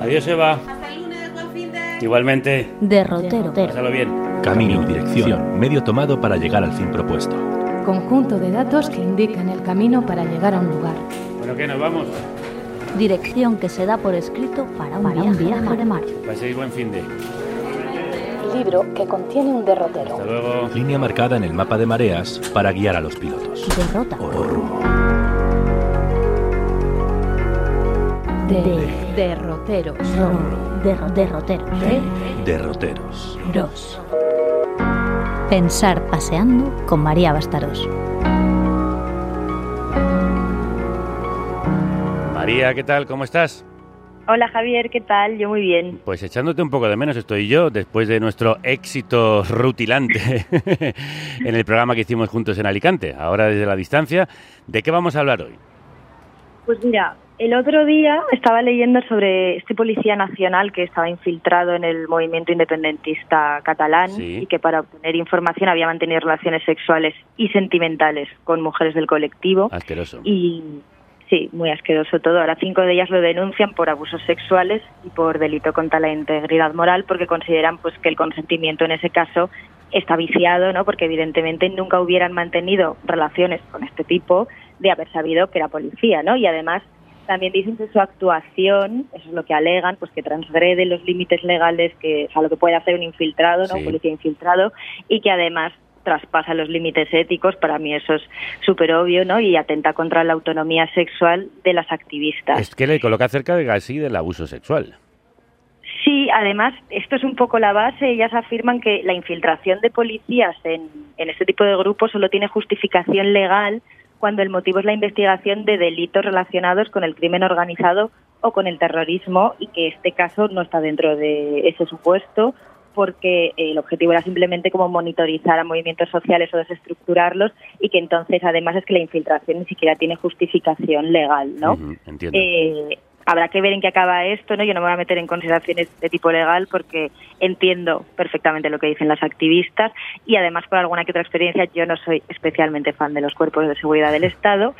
Adiós, Eva. Hasta el lunes, buen fin de... Igualmente. Derrotero. Pásalo bien. Camino y dirección. Medio tomado para llegar al fin propuesto. Conjunto de datos que indican el camino para llegar a un lugar. Bueno, ¿qué? ¿Nos vamos? Dirección que se da por escrito para un viaje, de mar. Paséis buen fin de. Libro que contiene un derrotero. Hasta luego. Línea marcada en el mapa de mareas para guiar a los pilotos. Derrota. O rumbo. De derroteros. Ro- derro- derroteros. Derroteros. Ros. Pensar paseando con María Bastaros. María, ¿qué tal? ¿Cómo estás? Hola Javier, ¿qué tal? Yo muy bien. Pues echándote un poco de menos estoy yo, después de nuestro éxito rutilante en el programa que hicimos juntos en Alicante. Ahora desde la distancia, ¿de qué vamos a hablar hoy? Pues mira, el otro día estaba leyendo sobre este policía nacional que estaba infiltrado en el movimiento independentista catalán Sí. y que para obtener información había mantenido relaciones sexuales y sentimentales con mujeres del colectivo. Asqueroso. Y sí, muy asqueroso todo. Ahora cinco de ellas lo denuncian por abusos sexuales y por delito contra la integridad moral porque consideran pues que el consentimiento en ese caso está viciado, ¿no? Porque evidentemente nunca hubieran mantenido relaciones con este tipo de haber sabido que era policía, ¿no? Y además también dicen que su actuación, eso es lo que alegan, pues que transgrede los límites legales que o sea, lo que puede hacer un infiltrado, ¿no? Sí. Un policía infiltrado y que además traspasa los límites éticos, para mí eso es súper obvio, ¿no? Y atenta contra la autonomía sexual de las activistas. Es que le coloca cerca de casi del abuso sexual. Sí, además, esto es un poco la base. Ellas afirman que la infiltración de policías en, en este tipo de grupos solo tiene justificación legal cuando el motivo es la investigación de delitos relacionados con el crimen organizado o con el terrorismo y que este caso no está dentro de ese supuesto porque el objetivo era simplemente como monitorizar a movimientos sociales o desestructurarlos y que entonces además es que la infiltración ni siquiera tiene justificación legal, ¿no? Ujú, entiendo. Eh, habrá que ver en qué acaba esto, ¿no? Yo no me voy a meter en consideraciones de tipo legal porque entiendo perfectamente lo que dicen las activistas y además por alguna que otra experiencia yo no soy especialmente fan de los cuerpos de seguridad del Estado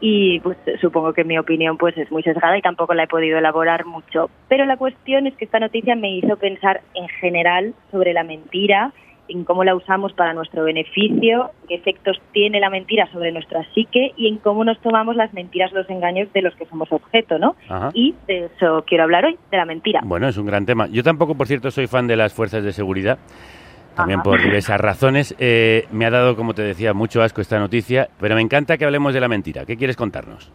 y pues supongo que mi opinión pues es muy sesgada y tampoco la he podido elaborar mucho. Pero la cuestión es que esta noticia me hizo pensar en general sobre la mentira en cómo la usamos para nuestro beneficio, qué efectos tiene la mentira sobre nuestra psique y en cómo nos tomamos las mentiras, los engaños de los que somos objeto, ¿no? Ajá. Y de eso quiero hablar hoy, de la mentira. Bueno, es un gran tema. Yo tampoco, por cierto, soy fan de las fuerzas de seguridad, también Ajá. por diversas razones. Eh, me ha dado, como te decía, mucho asco esta noticia, pero me encanta que hablemos de la mentira. ¿Qué quieres contarnos?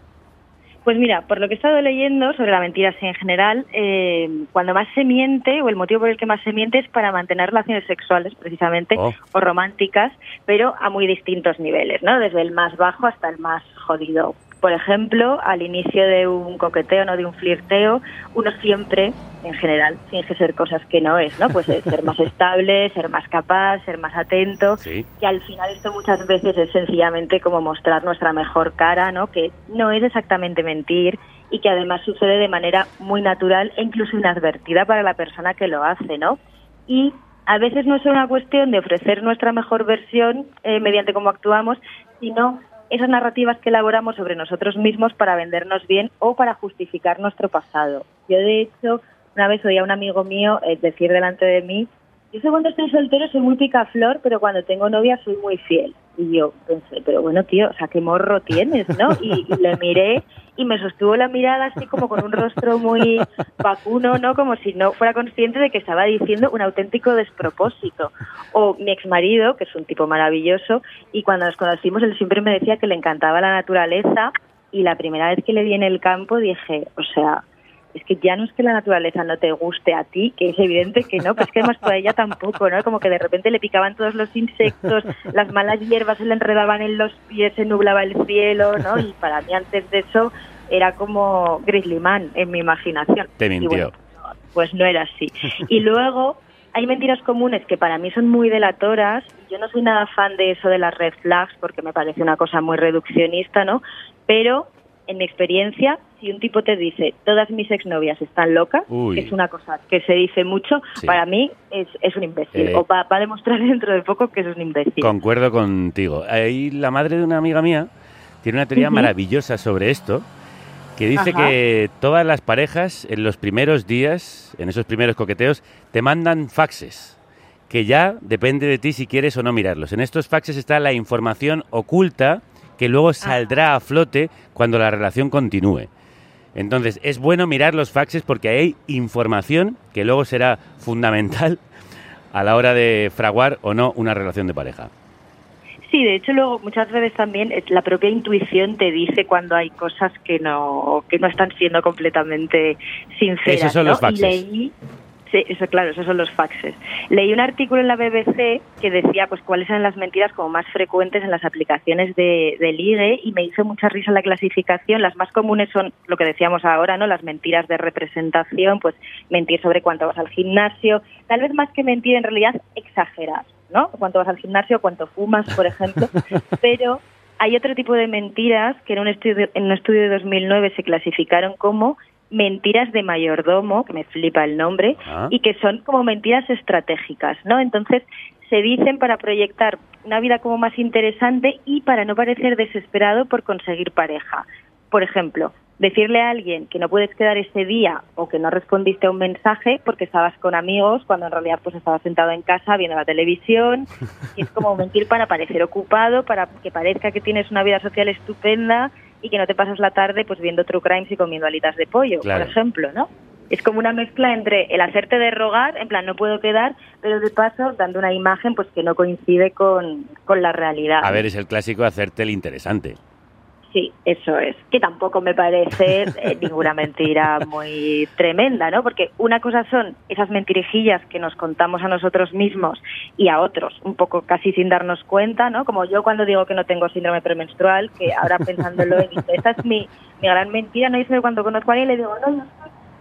Pues mira, por lo que he estado leyendo sobre la mentira así en general, eh, cuando más se miente, o el motivo por el que más se miente es para mantener relaciones sexuales, precisamente, Oh. o románticas, pero a muy distintos niveles, ¿no? Desde el más bajo hasta el más jodido. Por ejemplo, al inicio de un coqueteo, no de un flirteo, uno siempre, en general, finge ser cosas que no es, ¿no? Pues eh, ser más estable, ser más capaz, ser más atento, Sí. que al final esto muchas veces es sencillamente como mostrar nuestra mejor cara, ¿no? Que no es exactamente mentir y que además sucede de manera muy natural e incluso inadvertida para la persona que lo hace, ¿no? Y a veces no es una cuestión de ofrecer nuestra mejor versión eh, mediante cómo actuamos, sino esas narrativas que elaboramos sobre nosotros mismos para vendernos bien o para justificar nuestro pasado. Yo, de hecho, una vez oí a un amigo mío eh, decir delante de mí, yo sé cuando estoy soltero soy muy picaflor, pero cuando tengo novia soy muy fiel. Y yo pensé, pero bueno, tío, o sea, qué morro tienes, ¿no? Y, y le miré y me sostuvo la mirada así como con un rostro muy vacuno, ¿no? Como si no fuera consciente de que estaba diciendo un auténtico despropósito. O mi exmarido, que es un tipo maravilloso, y cuando nos conocimos él siempre me decía que le encantaba la naturaleza y la primera vez que le vi en el campo dije, o sea, es que ya no es que la naturaleza no te guste a ti, que es evidente que no, pero es que además tú a ella tampoco, ¿no? Como que de repente le picaban todos los insectos, las malas hierbas se le enredaban en los pies, se nublaba el cielo, ¿no? Y para mí antes de eso era como Grizzly Man en mi imaginación. Te mintió. bueno, pues no era así. Y luego hay mentiras comunes que para mí son muy delatoras. Yo no soy nada fan de eso de las red flags porque me parece una cosa muy reduccionista, ¿no? Pero en mi experiencia, si un tipo te dice todas mis exnovias están locas, Uy. que es una cosa que se dice mucho, Sí. para mí es, es un imbécil. Eh. O va, va a demostrar dentro de poco que es un imbécil. Concuerdo contigo. Ahí la madre de una amiga mía tiene una teoría maravillosa sobre esto que dice Ajá. que todas las parejas en los primeros días, en esos primeros coqueteos, te mandan faxes, que ya depende de ti si quieres o no mirarlos. En estos faxes está la información oculta que luego saldrá a flote cuando la relación continúe. Entonces, es bueno mirar los faxes porque hay información que luego será fundamental a la hora de fraguar o no una relación de pareja. Sí, de hecho luego muchas veces también es- la propia intuición te dice cuando hay cosas que no que no están siendo completamente sinceras. Esos son ¿no? los faxes. Leí, sí, eso claro, esos son los faxes. Leí un artículo en la BBC que decía pues cuáles eran las mentiras como más frecuentes en las aplicaciones de, de ligue y me hizo mucha risa la clasificación. Las más comunes son lo que decíamos ahora, ¿no? Las mentiras de representación, pues mentir sobre cuánto vas al gimnasio, tal vez más que mentir en realidad exagerar, ¿no? Cuánto vas al gimnasio, cuánto fumas, por ejemplo, pero hay otro tipo de mentiras que en un estudio en un estudio de 2009 se clasificaron como mentiras de mayordomo, que me flipa el nombre, Ah. y que son como mentiras estratégicas, ¿no? Entonces, se dicen para proyectar una vida como más interesante y para no parecer desesperado por conseguir pareja. Por ejemplo, decirle a alguien que no puedes quedar ese día o que no respondiste a un mensaje porque estabas con amigos cuando en realidad pues estabas sentado en casa viendo la televisión y es como mentir para parecer ocupado, para que parezca que tienes una vida social estupenda y que no te pasas la tarde pues viendo true crimes y comiendo alitas de pollo, Claro. por ejemplo, ¿no? Es como una mezcla entre el hacerte de rogar, en plan no puedo quedar, pero de paso dando una imagen pues que no coincide con, con la realidad. A ver, es el clásico hacerte el interesante. Sí, eso es. Que tampoco me parece eh, ninguna mentira muy tremenda, ¿no? Porque una cosa son esas mentirijillas que nos contamos a nosotros mismos y a otros, un poco casi sin darnos cuenta, ¿no? Como yo cuando digo que no tengo síndrome premenstrual, que ahora pensándolo he dicho, esta es mi, mi gran mentira, ¿no? Dice cuando conozco a alguien le digo, no, yo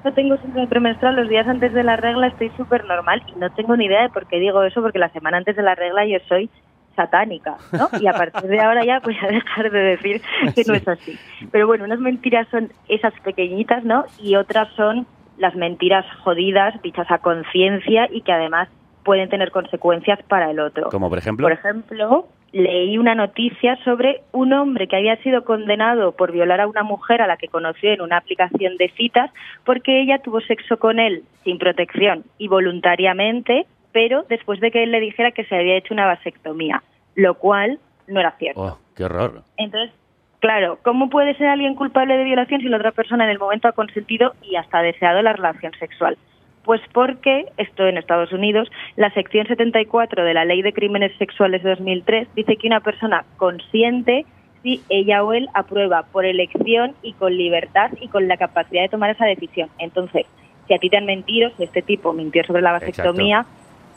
no tengo síndrome premenstrual, los días antes de la regla estoy súper normal y no tengo ni idea de por qué digo eso, porque la semana antes de la regla yo soy satánica, ¿no? Y a partir de ahora ya voy a dejar de decir que no es así. Pero bueno, unas mentiras son esas pequeñitas, ¿no? Y otras son las mentiras jodidas, dichas a conciencia y que además pueden tener consecuencias para el otro. Como por ejemplo, Por ejemplo, leí una noticia sobre un hombre que había sido condenado por violar a una mujer a la que conoció en una aplicación de citas porque ella tuvo sexo con él sin protección y voluntariamente, pero después de que él le dijera que se había hecho una vasectomía, lo cual no era cierto. oh, qué horror. Entonces, claro, ¿cómo puede ser alguien culpable de violación si la otra persona en el momento ha consentido y hasta deseado la relación sexual? Pues porque, esto en Estados Unidos, la sección 74 de la Ley de Crímenes Sexuales de 2003 dice que una persona consiente si ella o él aprueba por elección y con libertad y con la capacidad de tomar esa decisión. Entonces, si a ti te han mentido, si este tipo mintió sobre la vasectomía,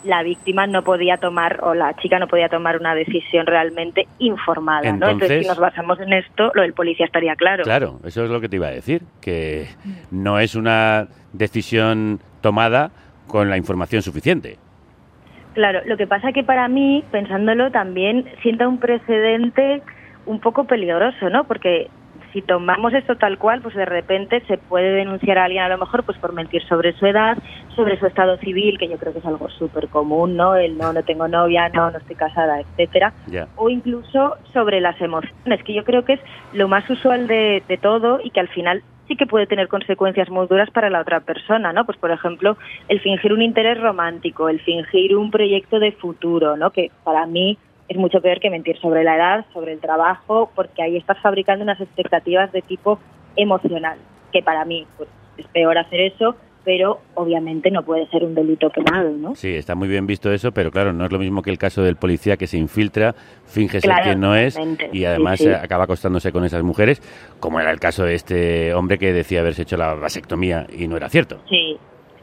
la víctima no podía tomar o la chica no podía tomar una decisión realmente informada, ¿no? Entonces, Entonces- si nos basamos en esto, lo del policía estaría claro. Claro, eso es lo que te iba a decir, que no es una decisión tomada con la información suficiente. Claro, lo que pasa que para mí, pensándolo, también sienta un precedente un poco peligroso, ¿no? Porque si tomamos esto tal cual, pues de repente se puede denunciar a alguien a lo mejor pues por mentir sobre su edad, sobre su estado civil, que yo creo que es algo súper común, ¿no? El no, no tengo novia, no, no estoy casada, etcétera. O incluso sobre las emociones, que yo creo que es lo más usual de, de todo y que al final sí que puede tener consecuencias muy duras para la otra persona, ¿no? Pues por ejemplo, el fingir un interés romántico, el fingir un proyecto de futuro, ¿no? Que para mí es mucho peor que mentir sobre la edad, sobre el trabajo, porque ahí estás fabricando unas expectativas de tipo emocional, que para mí pues, es peor hacer eso, pero obviamente no puede ser un delito penal, ¿no? Sí, está muy bien visto eso, pero claro, no es lo mismo que el caso del policía que se infiltra, finge ser Claro, quien no es y además Sí, sí. eh, acaba acostándose con esas mujeres, como era el caso de este hombre que decía haberse hecho la vasectomía y no era cierto. Sí,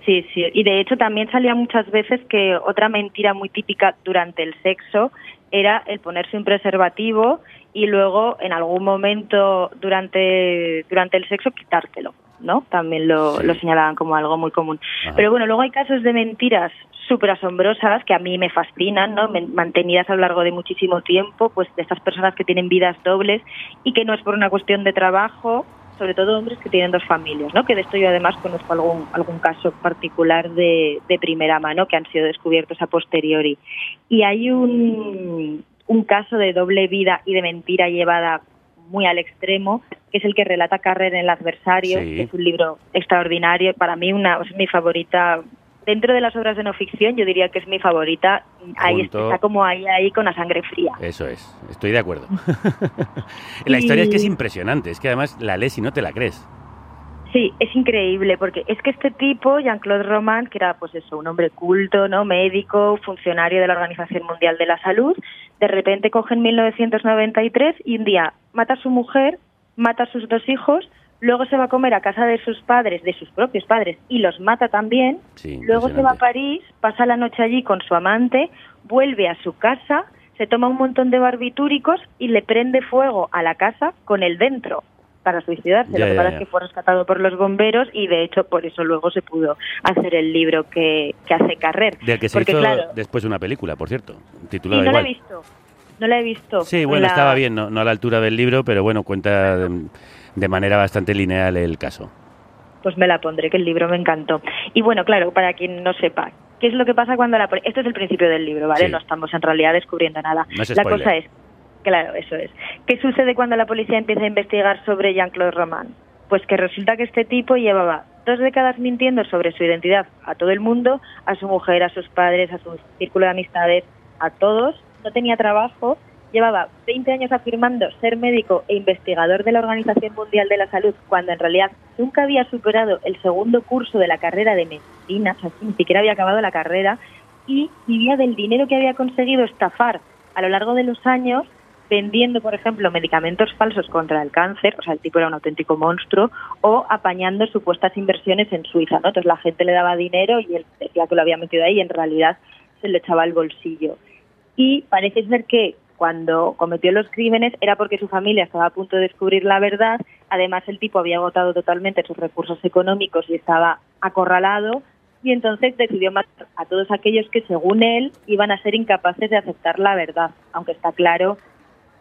sí, sí. Y de hecho también salía muchas veces que otra mentira muy típica durante el sexo era el ponerse un preservativo y luego en algún momento durante, durante el sexo quitártelo, ¿no? También lo, Sí. lo señalaban como algo muy común. Ajá. Pero bueno, luego hay casos de mentiras súper asombrosas que a mí me fascinan, ¿no? Mantenidas a lo largo de muchísimo tiempo, pues de estas personas que tienen vidas dobles y que no es por una cuestión de trabajo, sobre todo hombres que tienen dos familias, ¿no? Que de esto yo además conozco algún algún caso particular de, de primera mano que han sido descubiertos a posteriori. Y hay un, un caso de doble vida y de mentira llevada muy al extremo, que es el que relata Carrer en el adversario, Sí. que es un libro extraordinario, para mí una, es mi favorita. Dentro de las obras de no ficción, yo diría que es mi favorita. Ahí Junto- está como ahí, ahí con la sangre fría. Eso es, estoy de acuerdo. la historia es que es impresionante, es que además la lees y no te la crees. Sí, es increíble porque es que este tipo, Jean-Claude Roman, que era pues eso, un hombre culto, ¿no? médico, funcionario de la Organización Mundial de la Salud, de repente coge en 1993 y un día mata a su mujer, mata a sus dos hijos, luego se va a comer a casa de sus padres, de sus propios padres, y los mata también, Sí, luego se va a. París, pasa la noche allí con su amante, vuelve a su casa, se toma un montón de barbitúricos y le prende fuego a la casa con él dentro para suicidarse. Ya, Lo que pasa es que fue rescatado por los bomberos y de hecho por eso luego se pudo hacer el libro que, que hace Carrer. Del que se Porque hizo claro, después una película, por cierto, titulada no la he visto. No la he visto. Sí, bueno, La- estaba bien, no, no a la altura del libro, pero bueno, cuenta de, de manera bastante lineal el caso. Pues me la pondré, que el libro me encantó. Y bueno, claro, para quien no sepa, ¿qué es lo que pasa cuando la... Esto es el principio del libro, ¿vale? Sí. No estamos en realidad descubriendo nada. No es la cosa es, claro, eso es. ¿Qué sucede cuando la policía empieza a investigar sobre Jean-Claude Roman? Pues que resulta que este tipo llevaba dos décadas mintiendo sobre su identidad a todo el mundo, a su mujer, a sus padres, a su círculo de amistades, a todos. No tenía trabajo, llevaba 20 años afirmando ser médico e investigador de la Organización Mundial de la Salud, cuando en realidad nunca había superado el segundo curso de la carrera de medicina, o sea, ni siquiera había acabado la carrera, y vivía del dinero que había conseguido estafar a lo largo de los años vendiendo, por ejemplo, medicamentos falsos contra el cáncer, o sea, el tipo era un auténtico monstruo, o apañando supuestas inversiones en Suiza, ¿no? Entonces la gente le daba dinero y él decía que lo había metido ahí y en realidad se lo echaba al bolsillo. Y parece ser que cuando cometió los crímenes era porque su familia estaba a punto de descubrir la verdad, además el tipo había agotado totalmente sus recursos económicos y estaba acorralado, y entonces decidió matar a todos aquellos que, según él, iban a ser incapaces de aceptar la verdad, aunque está claro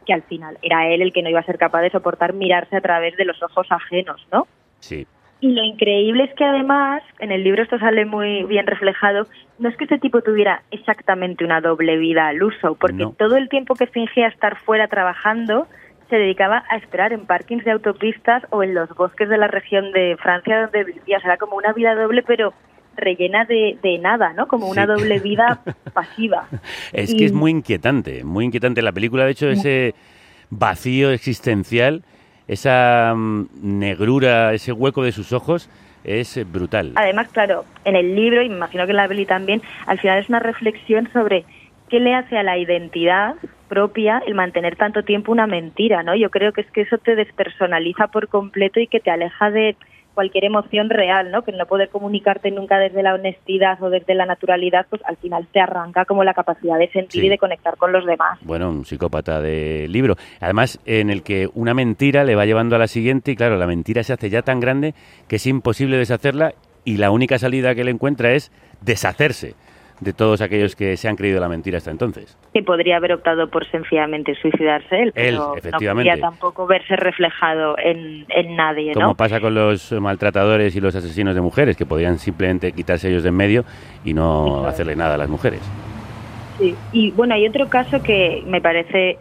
que al final era él el que no iba a ser capaz de soportar mirarse a través de los ojos ajenos, ¿no? Sí, Y lo increíble es que además, en el libro esto sale muy bien reflejado, no es que este tipo tuviera exactamente una doble vida al uso, porque No. todo el tiempo que fingía estar fuera trabajando se dedicaba a esperar en parkings de autopistas o en los bosques de la región de Francia donde vivía. O sea, era como una vida doble, pero rellena de, de nada, ¿no? Como una Sí. doble vida pasiva. es que es muy inquietante, muy inquietante la película, de hecho, ese vacío existencial, esa mm, negrura, ese hueco de sus ojos, es eh, brutal. Además, claro, en el libro, y me imagino que en la peli también, al final es una reflexión sobre qué le hace a la identidad propia el mantener tanto tiempo una mentira, ¿no? Yo creo que es que eso te despersonaliza por completo y que te aleja de cualquier emoción real, ¿no? Que no poder comunicarte nunca desde la honestidad o desde la naturalidad, pues al final te arranca como la capacidad de sentir Sí. y de conectar con los demás. Bueno, un psicópata de libro. Además, en el que una mentira le va llevando a la siguiente y claro, la mentira se hace ya tan grande que es imposible deshacerla y la única salida que le encuentra es deshacerse de todos aquellos que se han creído la mentira hasta entonces. Que podría haber optado por sencillamente suicidarse él, Él, pero efectivamente. no podría tampoco verse reflejado en, en nadie, ¿no? Como pasa con los maltratadores y los asesinos de mujeres, que podían simplemente quitarse ellos de en medio y no hacerle nada a las mujeres. Sí, y bueno, hay otro caso que me parece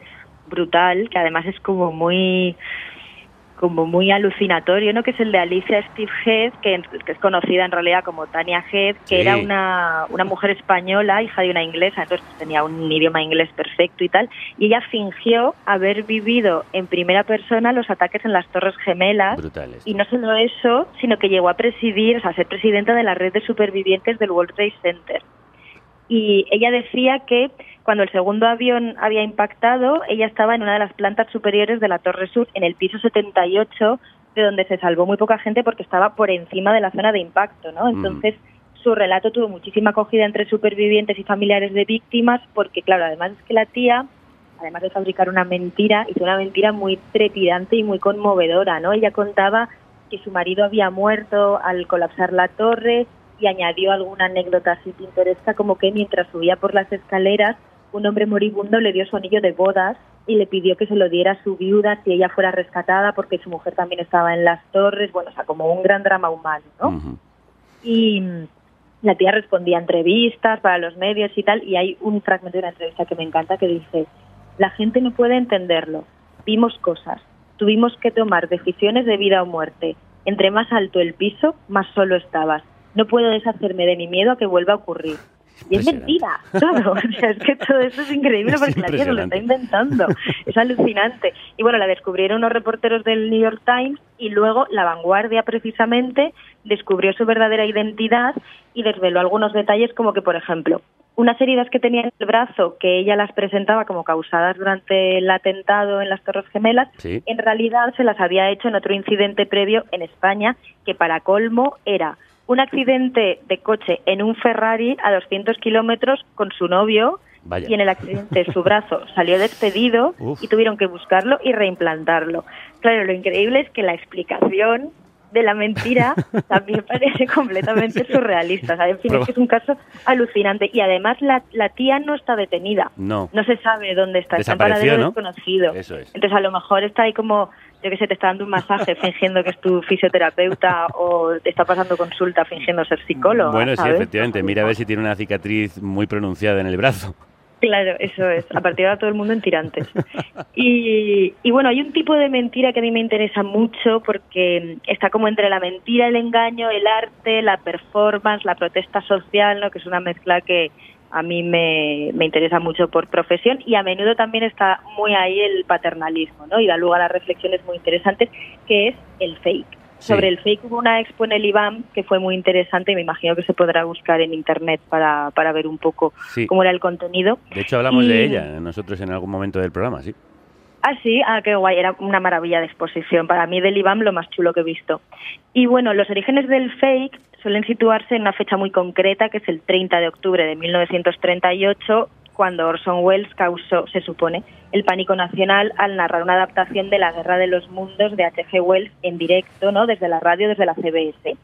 brutal, que además es como muy como muy alucinatorio, ¿no? Que es el de Alicia Steve Head, que, que es conocida en realidad como Tania Head, que Sí. era una, una mujer española, hija de una inglesa, entonces pues, tenía un idioma inglés perfecto y tal, y ella fingió haber vivido en primera persona los ataques en las Torres Gemelas, Brutales. y no solo eso, sino que llegó a presidir, o sea, a ser presidenta de la red de supervivientes del World Trade Center. Y ella decía que cuando el segundo avión había impactado, ella estaba en una de las plantas superiores de la Torre Sur, en el piso 78, de donde se salvó muy poca gente porque estaba por encima de la zona de impacto, ¿no? Entonces, su relato tuvo muchísima acogida entre supervivientes y familiares de víctimas, porque, claro, además es que la tía, además de fabricar una mentira, hizo una mentira muy trepidante y muy conmovedora, ¿no? Ella contaba que su marido había muerto al colapsar la torre y añadió alguna anécdota así pintoresca como que mientras subía por las escaleras un hombre moribundo le dio su anillo de bodas y le pidió que se lo diera a su viuda si ella fuera rescatada porque su mujer también estaba en las torres, bueno, o sea, como un gran drama humano, ¿no? Y la tía respondía a entrevistas para los medios y tal, y hay un fragmento de una entrevista que me encanta que dice, la gente no puede entenderlo, vimos cosas, tuvimos que tomar decisiones de vida o muerte. Entre más alto el piso, más solo estabas. No puedo deshacerme de mi miedo a que vuelva a ocurrir. Y es mentira, todo. O sea, es que todo eso es increíble porque la tía se lo está inventando. Es alucinante. Y bueno, la descubrieron unos reporteros del New York Times y luego La Vanguardia precisamente descubrió su verdadera identidad y desveló algunos detalles como que, por ejemplo, unas heridas que tenía en el brazo que ella las presentaba como causadas durante el atentado en las Torres Gemelas, en realidad se las había hecho en otro incidente previo en España que para colmo era un accidente de coche en un Ferrari a 200 kilómetros con su novio y en el accidente su brazo salió despedido y tuvieron que buscarlo y reimplantarlo. Claro, lo increíble es que la explicación de la mentira también parece completamente surrealista. en fin, es que es un caso alucinante. Y además la, la tía no está detenida. No. No se sabe dónde está. Está en ¿no? desconocido. Eso es. Entonces a lo mejor está ahí como yo que sé, te está dando un masaje fingiendo que es tu fisioterapeuta o te está pasando consulta fingiendo ser psicólogo. Bueno, sí, efectivamente. Mira a ver si tiene una cicatriz muy pronunciada en el brazo. Claro, eso es. A partir de ahora todo el mundo en tirantes. Y, y, bueno, hay un tipo de mentira que a mí me interesa mucho porque está como entre la mentira, el engaño, el arte, la performance, la protesta social, ¿no? que es una mezcla que a mí me, me interesa mucho por profesión y a menudo también está muy ahí el paternalismo ¿no? y da lugar a reflexiones muy interesantes que es el fake. Sobre el fake hubo una expo en el IBAM que fue muy interesante y me imagino que se podrá buscar en internet para, para ver un poco cómo era el contenido. De hecho, hablamos de ella nosotros en algún momento del programa, sí. Ah, sí, ah, qué guay, era una maravilla de exposición. Para mí del IBAM lo más chulo que he visto. Y bueno, los orígenes del fake suelen situarse en una fecha muy concreta, que es el 30 de octubre de 1938, cuando Orson Welles causó, se supone, el pánico nacional al narrar una adaptación de La Guerra de los Mundos de H.G. Wells en directo, ¿no? Desde la radio, desde la CBS.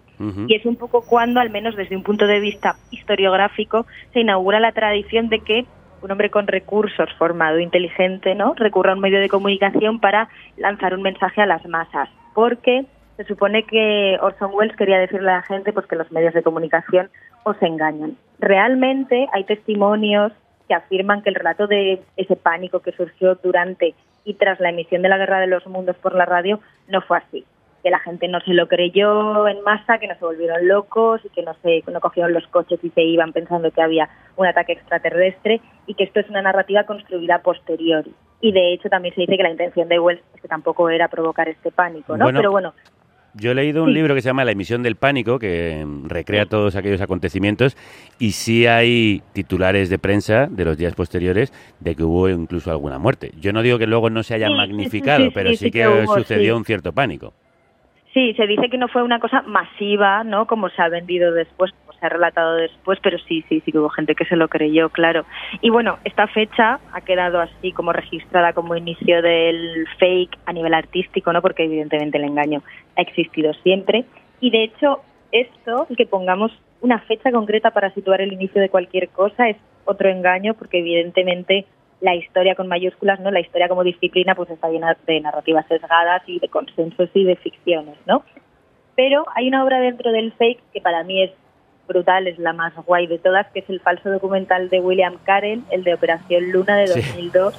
Y es un poco cuando, al menos desde un punto de vista historiográfico, se inaugura la tradición de que un hombre con recursos, formado, inteligente, ¿no? recurra a un medio de comunicación para lanzar un mensaje a las masas. Porque se supone que Orson Welles quería decirle a la gente pues que los medios de comunicación os engañan. Realmente hay testimonios que afirman que el relato de ese pánico que surgió durante y tras la emisión de la Guerra de los Mundos por la radio no fue así. Que la gente no se lo creyó en masa, que no se volvieron locos y que no, se, no cogieron los coches y se iban pensando que había un ataque extraterrestre y que esto es una narrativa construida posteriori. Y de hecho también se dice que la intención de Wells es que tampoco era provocar este pánico, ¿no? Pero bueno, yo he leído un libro que se llama La emisión del pánico, que recrea todos aquellos acontecimientos, y sí hay titulares de prensa de los días posteriores de que hubo incluso alguna muerte. Yo no digo que luego no se haya magnificado, pero sí, que, sucedió un cierto pánico. Sí, se dice que no fue una cosa masiva, ¿no? Como se ha vendido después, se ha relatado después, pero sí, sí, sí que hubo gente que se lo creyó, claro. Y bueno, esta fecha ha quedado así como registrada como inicio del fake a nivel artístico, ¿no? Porque evidentemente el engaño ha existido siempre. Y de hecho, esto, que pongamos una fecha concreta para situar el inicio de cualquier cosa, es otro engaño, porque evidentemente la historia con mayúsculas, ¿no? La historia como disciplina pues está llena de narrativas sesgadas y de consensos y de ficciones, ¿no? Pero hay una obra dentro del fake que para mí es brutal, es la más guay de todas, que es el falso documental de William Carell, el de Operación Luna de 2002,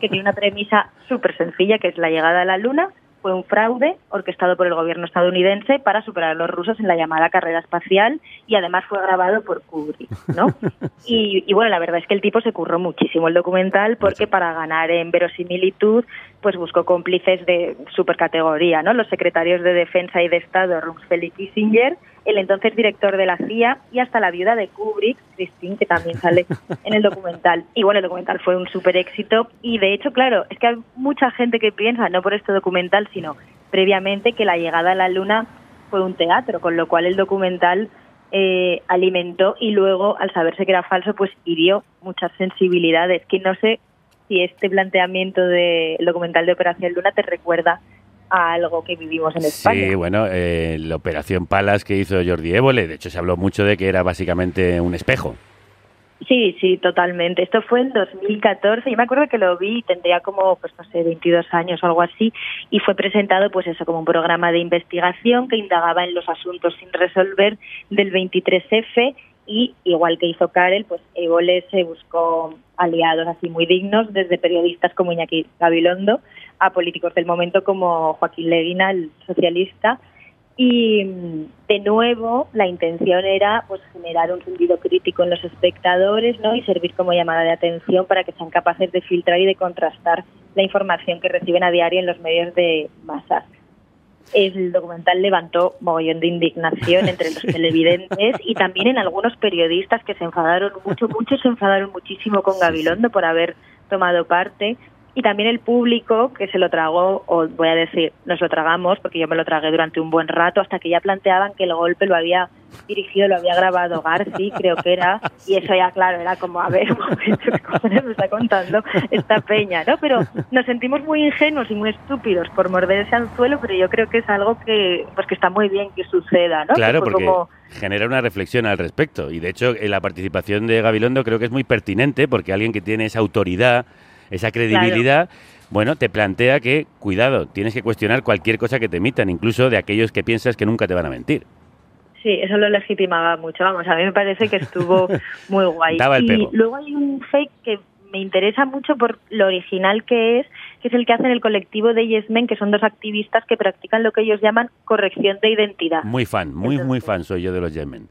que tiene una premisa súper sencilla, que es la llegada a la Luna, fue un fraude orquestado por el gobierno estadounidense para superar a los rusos en la llamada carrera espacial y además fue grabado por Kubrick, ¿no? y, bueno, la verdad es que el tipo se curró muchísimo el documental porque para ganar en verosimilitud pues buscó cómplices de supercategoría, ¿no? Los secretarios de Defensa y de Estado Rumsfeld y Kissinger el entonces director de la CIA y hasta la viuda de Kubrick, Christine, que también sale en el documental. Y bueno, el documental fue un súper éxito y de hecho, claro, es que hay mucha gente que piensa, no por este documental, sino previamente que la llegada a la Luna fue un teatro, con lo cual el documental eh, alimentó y luego, al saberse que era falso, pues hirió muchas sensibilidades. Que no sé si este planteamiento del documental de Operación Luna te recuerda a algo que vivimos en España. Sí, bueno, eh, la operación Palas que hizo Jordi Évole, de hecho se habló mucho de que era básicamente un espejo. Sí, sí, totalmente. Esto fue en 2014. Yo me acuerdo que lo vi, tendría como, pues no sé, 22 años o algo así, y fue presentado, pues eso, como un programa de investigación que indagaba en los asuntos sin resolver del 23F y igual que hizo Karel, pues Évole se buscó aliados así muy dignos, desde periodistas como Iñaki Gabilondo a políticos del momento como Joaquín Leguina, el socialista, y de nuevo la intención era pues generar un sentido crítico en los espectadores ¿no? y servir como llamada de atención para que sean capaces de filtrar y de contrastar la información que reciben a diario en los medios de masas el documental levantó mogollón de indignación entre los televidentes y también en algunos periodistas que se enfadaron mucho, muchos se enfadaron muchísimo con Gabilondo por haber tomado parte y también el público que se lo tragó, o voy a decir, nos lo tragamos, porque yo me lo tragué durante un buen rato, hasta que ya planteaban que el golpe lo había dirigido, lo había grabado Garci, creo que era, y eso ya, claro, era como, a ver, un momento, ¿qué me está contando esta peña, no? Pero nos sentimos muy ingenuos y muy estúpidos por morder ese anzuelo, pero yo creo que es algo que, pues que está muy bien que suceda, ¿no? Claro, porque genera una reflexión al respecto, y de hecho, la participación de Gabilondo creo que es muy pertinente, porque alguien que tiene esa autoridad esa credibilidad, bueno, te plantea que, cuidado, tienes que cuestionar cualquier cosa que te emitan, incluso de aquellos que piensas que nunca te van a mentir. Sí, eso lo legitimaba mucho. Vamos, a mí me parece que estuvo muy guay. y luego hay un fake que me interesa mucho por lo original que es, que es el que hacen el colectivo de Yes Men, que son dos activistas que practican lo que ellos llaman corrección de identidad. Muy fan, muy, muy fan soy yo de los Yes Men.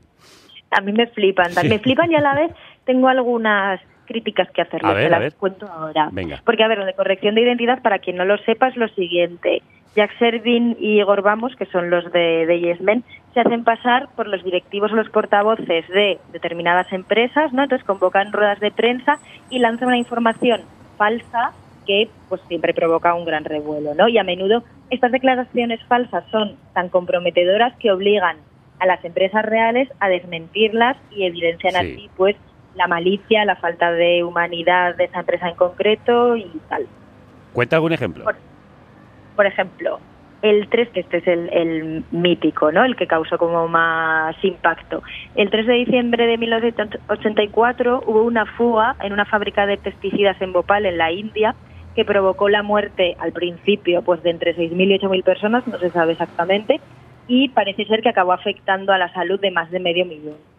A mí me flipan, me flipan y a la vez tengo algunas críticas que hacerles, se las cuento ahora. Porque, a ver, lo de corrección de identidad, para quien no lo sepa, es lo siguiente. Jack Servin y Igor Vamos, que son los de, de Yes Men, se hacen pasar por los directivos o los portavoces de determinadas empresas, ¿no? Entonces convocan ruedas de prensa y lanzan una información falsa que pues siempre provoca un gran revuelo, ¿no? Y a menudo estas declaraciones falsas son tan comprometedoras que obligan a las empresas reales a desmentirlas y evidencian así pues la malicia, la falta de humanidad de esa empresa en concreto y tal. ¿Cuenta algún ejemplo? Por, ejemplo, el 3, que este es el, mítico, ¿no? El que causó como más impacto. El 3 de diciembre de 1984 hubo una fuga en una fábrica de pesticidas en Bhopal, en la India, que provocó la muerte al principio pues de entre 6.000 y 8.000 personas, no se sabe exactamente, y parece ser que acabó afectando a la salud de más de medio millón.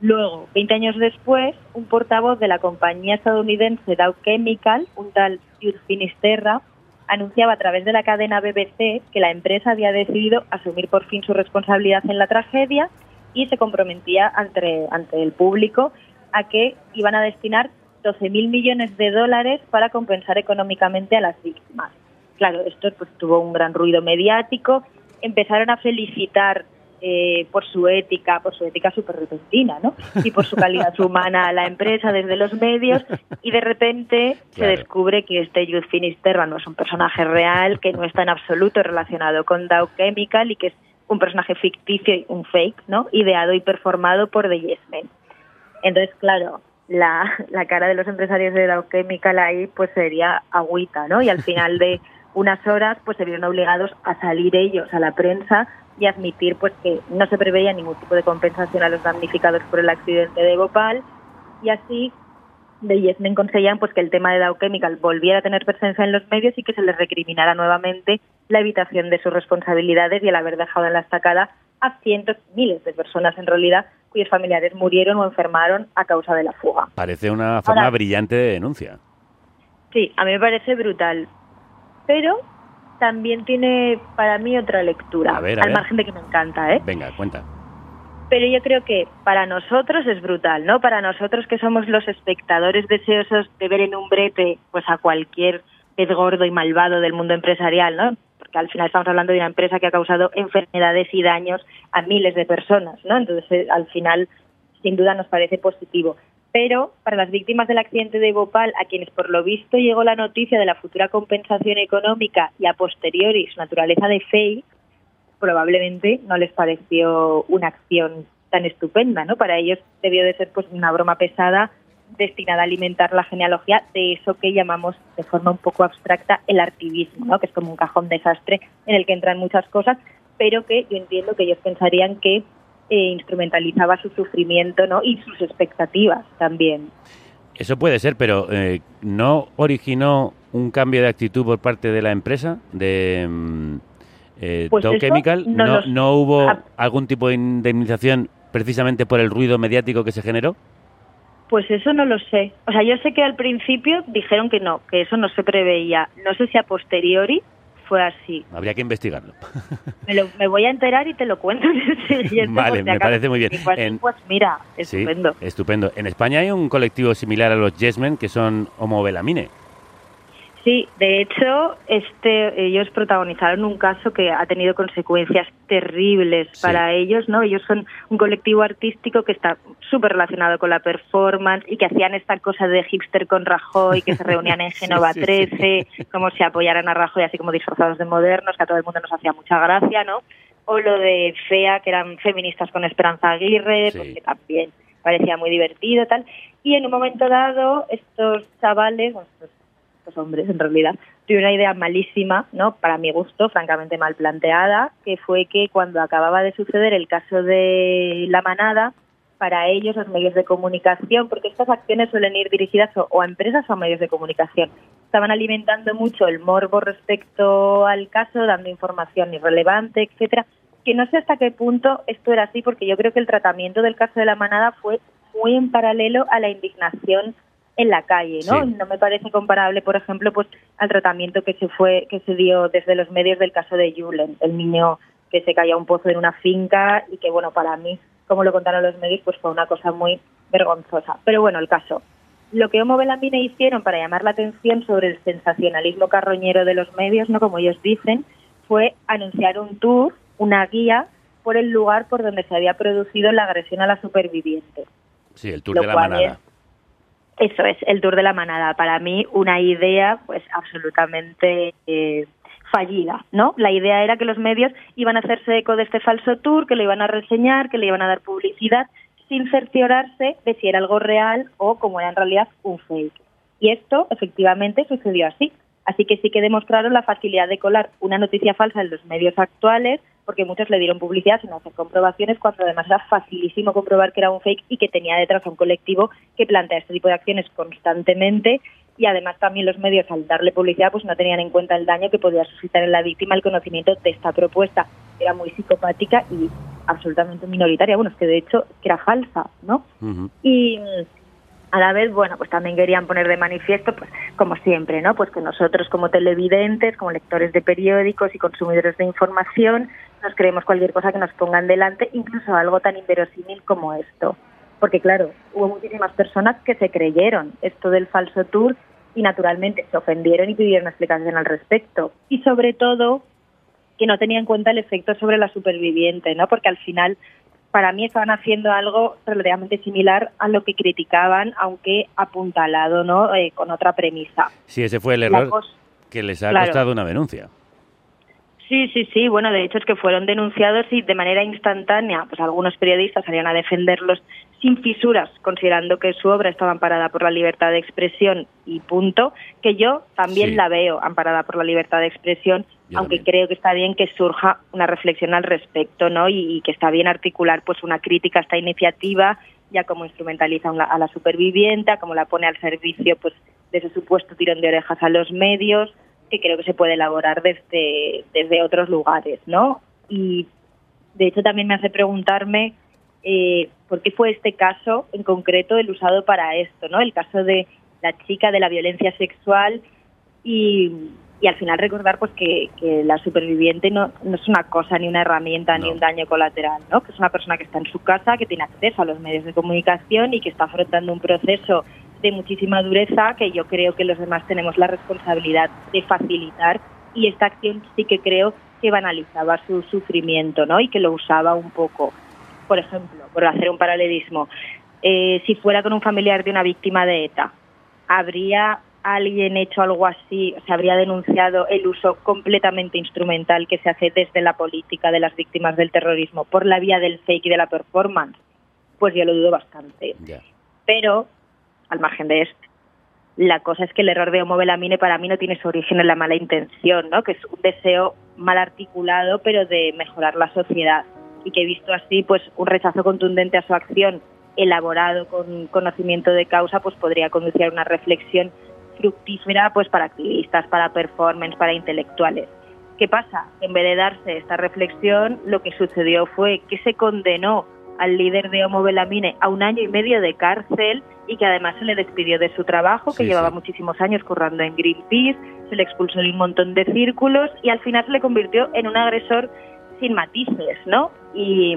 Luego, 20 años después, un portavoz de la compañía estadounidense Dow Chemical, un tal Stuart Finisterra, anunciaba a través de la cadena BBC que la empresa había decidido asumir por fin su responsabilidad en la tragedia y se comprometía ante, ante el público a que iban a destinar 12.000 millones de dólares para compensar económicamente a las víctimas. Claro, esto pues, tuvo un gran ruido mediático. Empezaron a felicitar eh, por su ética, por su ética súper repentina, ¿no? Y por su calidad humana a la empresa desde los medios y de repente se descubre que este Youth Finisterra no es un personaje real, que no está en absoluto relacionado con Dow Chemical y que es un personaje ficticio, y un fake, ¿no? Ideado y performado por The Yes Men. Entonces, claro, la, la cara de los empresarios de Dow Chemical ahí pues sería agüita, ¿no? Y al final de unas horas pues se vieron obligados a salir ellos a la prensa y admitir pues que no se preveía ningún tipo de compensación a los damnificados por el accidente de Bhopal y así de Yesmen conseguían pues que el tema de Dow Chemical volviera a tener presencia en los medios y que se les recriminara nuevamente la evitación de sus responsabilidades y el haber dejado en la estacada a cientos, miles de personas en realidad cuyos familiares murieron o enfermaron a causa de la fuga. Parece una forma brillante de denuncia. Sí, a mí me parece brutal. Pero también tiene para mí otra lectura, al margen de que me encanta, ¿eh? Venga, cuenta. Pero yo creo que para nosotros es brutal, ¿no? Para nosotros que somos los espectadores deseosos de ver en un brete pues a cualquier pez gordo y malvado del mundo empresarial, ¿no? Porque al final estamos hablando de una empresa que ha causado enfermedades y daños a miles de personas, ¿no? Entonces, al final, sin duda nos parece positivo pero para las víctimas del accidente de Bhopal, a quienes por lo visto llegó la noticia de la futura compensación económica y a posteriori su naturaleza de fake, probablemente no les pareció una acción tan estupenda, ¿no? Para ellos debió de ser pues una broma pesada destinada a alimentar la genealogía de eso que llamamos de forma un poco abstracta el artivismo, ¿no? Que es como un cajón desastre en el que entran muchas cosas, pero que yo entiendo que ellos pensarían que e instrumentalizaba su sufrimiento ¿no? y sus expectativas también. Eso puede ser, pero eh, ¿no originó un cambio de actitud por parte de la empresa, de mm, eh, pues Chemical? ¿No, ¿No, hubo algún tipo de indemnización precisamente por el ruido mediático que se generó? Pues eso no lo sé. O sea, yo sé que al principio dijeron que no, que eso no se preveía. No sé si a posteriori fue así. Habría que investigarlo. Me, lo- me voy a enterar y te lo cuento. Vale, me parece muy bien. Pues, En- pues mira, Sí, estupendo. estupendo. En España hay un colectivo similar a los Yesmen que son homovelamine. Sí, de hecho, este, ellos protagonizaron un caso que ha tenido consecuencias terribles Sí. para ellos, ¿no? Ellos son un colectivo artístico que está súper relacionado con la performance y que hacían esta cosa de hipster con Rajoy, que se reunían en Sí, Génova sí, sí. 13, como si apoyaran a Rajoy así como disfrazados de modernos, que a todo el mundo nos hacía mucha gracia, ¿no? O lo de FEA, que eran feministas con Esperanza Aguirre, Sí. pues que también parecía muy divertido, tal. Y en un momento dado, estos chavales, bueno, estos hombres en realidad, tuvieron una idea malísima, ¿no? Para mi gusto, francamente mal planteada, que fue que cuando acababa de suceder el caso de la manada, para ellos los medios de comunicación, porque estas acciones suelen ir dirigidas o a empresas o a medios de comunicación, estaban alimentando mucho el morbo respecto al caso, dando información irrelevante, etcétera, que no sé hasta qué punto esto era así, porque yo creo que el tratamiento del caso de la manada fue muy en paralelo a la indignación en la calle, ¿no? Sí. No me parece comparable, por ejemplo, pues al tratamiento que se fue que se dio desde los medios del caso de Julen, el niño que se cayó a un pozo en una finca y que bueno, para mí, como lo contaron los medios, pues fue una cosa muy vergonzosa. Pero bueno, el caso. Lo que Homo Belamine hicieron para llamar la atención sobre el sensacionalismo carroñero de los medios, no como ellos dicen, fue anunciar un tour, una guía por el lugar por donde se había producido la agresión a la superviviente. Sí, el tour Lo de la manada. Eso es, el tour de la manada. Para mí, una idea pues absolutamente eh, fallida, ¿no? La idea era que los medios iban a hacerse eco de este falso tour, que lo iban a reseñar, que le iban a dar publicidad, sin cerciorarse de si era algo real o, como era en realidad, un fake. Y esto, efectivamente, sucedió así. Así que sí que demostraron la facilidad de colar una noticia falsa en los medios actuales, porque muchos le dieron publicidad sin hacer comprobaciones, cuando además era facilísimo comprobar que era un fake y que tenía detrás a un colectivo que plantea este tipo de acciones constantemente. Y además también los medios, al darle publicidad, pues no tenían en cuenta el daño que podía suscitar en la víctima el conocimiento de esta propuesta. Era muy psicopática y absolutamente minoritaria. Bueno, es que de hecho que era falsa, ¿no? Y a la vez, bueno, pues también querían poner de manifiesto, pues como siempre, ¿no? Pues que nosotros como televidentes, como lectores de periódicos y consumidores de información, nos creemos cualquier cosa que nos pongan delante, incluso algo tan inverosímil como esto. Porque claro, hubo muchísimas personas que se creyeron esto del falso tour y naturalmente se ofendieron y pidieron explicación al respecto. Y sobre todo, que no tenía en cuenta el efecto sobre la superviviente, ¿no? Porque al final, para mí estaban haciendo algo relativamente similar a lo que criticaban, aunque apuntalado, ¿no? Eh, con otra premisa. Sí, ese fue el error que les ha Claro. costado una denuncia. Sí, sí, sí. Bueno, de hecho es que fueron denunciados y de manera instantánea, pues algunos periodistas salían a defenderlos sin fisuras, considerando que su obra estaba amparada por la libertad de expresión y punto, que yo también Sí. la veo amparada por la libertad de expresión, Yo aunque también. creo que está bien que surja una reflexión al respecto, ¿no? Y, y que está bien articular pues una crítica a esta iniciativa, ya como instrumentaliza a la- a la superviviente, a cómo la pone al servicio pues de ese supuesto tirón de orejas a los medios, que creo que se puede elaborar desde, desde otros lugares, ¿no? Y de hecho también me hace preguntarme eh, por qué fue este caso en concreto el usado para esto, ¿no? El caso de la chica de la violencia sexual y, y al final recordar pues que, que la superviviente no, no es una cosa ni una herramienta ni un daño colateral, ¿no? Que es una persona que está en su casa, que tiene acceso a los medios de comunicación y que está afrontando un proceso de muchísima dureza que yo creo que los demás tenemos la responsabilidad de facilitar y esta acción sí que creo que banalizaba su sufrimiento, ¿no? Y que lo usaba un poco. Por ejemplo, por hacer un paralelismo, eh, si fuera con un familiar de una víctima de ETA, ¿habría alguien hecho algo así? ¿Se habría denunciado el uso completamente instrumental que se hace desde la política de las víctimas del terrorismo por la vía del fake y de la performance? Pues yo lo dudo bastante. Pero, al margen de esto, la cosa es que el error de Homo Belamine para mí no tiene su origen en la mala intención, ¿no? que es un deseo mal articulado, pero de mejorar la sociedad. Y que visto así, pues un rechazo contundente a su acción, elaborado con conocimiento de causa, pues podría conducir a una reflexión fructífera pues para activistas, para performance, para intelectuales. ¿Qué pasa? En vez de darse esta reflexión, lo que sucedió fue que se condenó al líder de Homo Belamine a un año y medio de cárcel y que además se le despidió de su trabajo, que Sí, llevaba sí. muchísimos años currando en Greenpeace, se le expulsó de un montón de círculos y al final se le convirtió en un agresor sin matices, ¿no? Y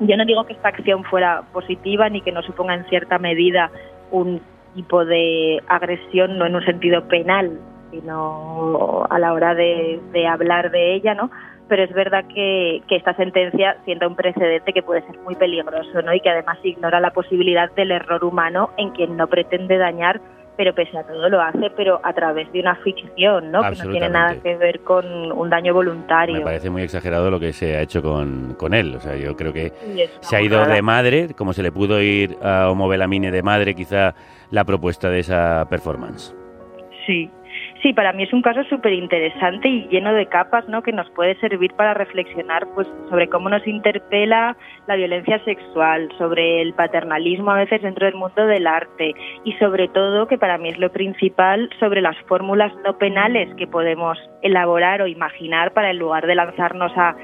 yo no digo que esta acción fuera positiva ni que no suponga en cierta medida un tipo de agresión, no en un sentido penal, sino a la hora de, de hablar de ella, ¿no? Pero es verdad que, que esta sentencia sienta un precedente que puede ser muy peligroso, ¿no? Y que además ignora la posibilidad del error humano en quien no pretende dañar, pero pese a todo lo hace, pero a través de una ficción, ¿no? Que no tiene nada que ver con un daño voluntario. Me parece muy exagerado lo que se ha hecho con, con él. O sea, yo creo que se ha ido de madre, como se le pudo ir a Homo Belamine de madre, quizá la propuesta de esa performance. Sí, sí, para mí es un caso súper interesante y lleno de capas, ¿no? Que nos puede servir para reflexionar, pues, sobre cómo nos interpela la violencia sexual, sobre el paternalismo a veces dentro del mundo del arte y sobre todo, que para mí es lo principal, sobre las fórmulas no penales que podemos elaborar o imaginar para en lugar de lanzarnos a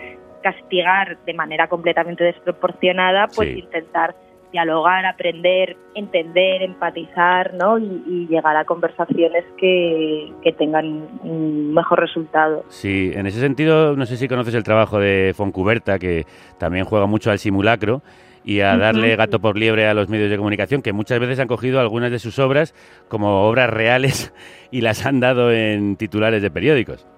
castigar de manera completamente desproporcionada, pues Sí. intentar dialogar, aprender, entender, empatizar, ¿no? Y, y llegar a conversaciones que, que tengan un mejor resultado. Sí, en ese sentido, no sé si conoces el trabajo de Foncuberta, que también juega mucho al simulacro y a darle gato por liebre a los medios de comunicación, que muchas veces han cogido algunas de sus obras como obras reales y las han dado en titulares de periódicos.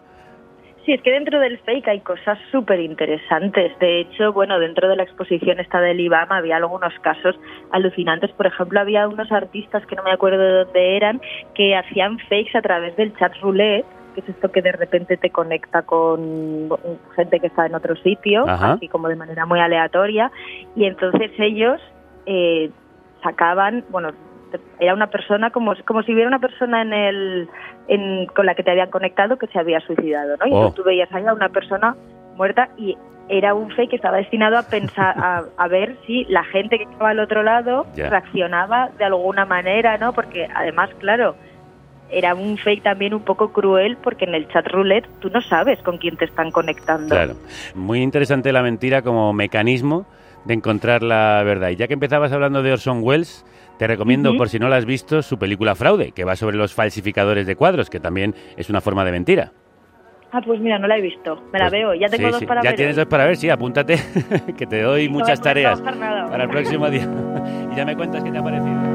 Sí, es que dentro del fake hay cosas súper interesantes. De hecho, bueno, dentro de la exposición esta del IBAM había algunos casos alucinantes. Por ejemplo, había unos artistas que no me acuerdo de dónde eran, que hacían fakes a través del chat roulette, que es esto que de repente te conecta con gente que está en otro sitio, Ajá. así como de manera muy aleatoria. Y entonces ellos eh, sacaban, bueno, era una persona como, como si hubiera una persona en el en- con la que te habían conectado que se había suicidado, ¿no? Y Oh. tú veías ahí a una persona muerta y era un fake que estaba destinado a pensar a, a ver si la gente que estaba al otro lado reaccionaba de alguna manera, ¿no? Porque además, claro, era un fake también un poco cruel porque en el chat roulette tú no sabes con quién te están conectando. Claro. Muy interesante la mentira como mecanismo de encontrar la verdad. Y ya que empezabas hablando de Orson Welles, te recomiendo, por si no la has visto, su película Fraude, que va sobre los falsificadores de cuadros, que también es una forma de mentira. Ah, pues mira, no la he visto. Me la Pues, veo. Ya tengo sí, dos sí. para Ya ver. tienes hoy. dos para ver, sí, apúntate, que te doy No muchas tareas para el próximo día. y ya me cuentas qué te ha parecido.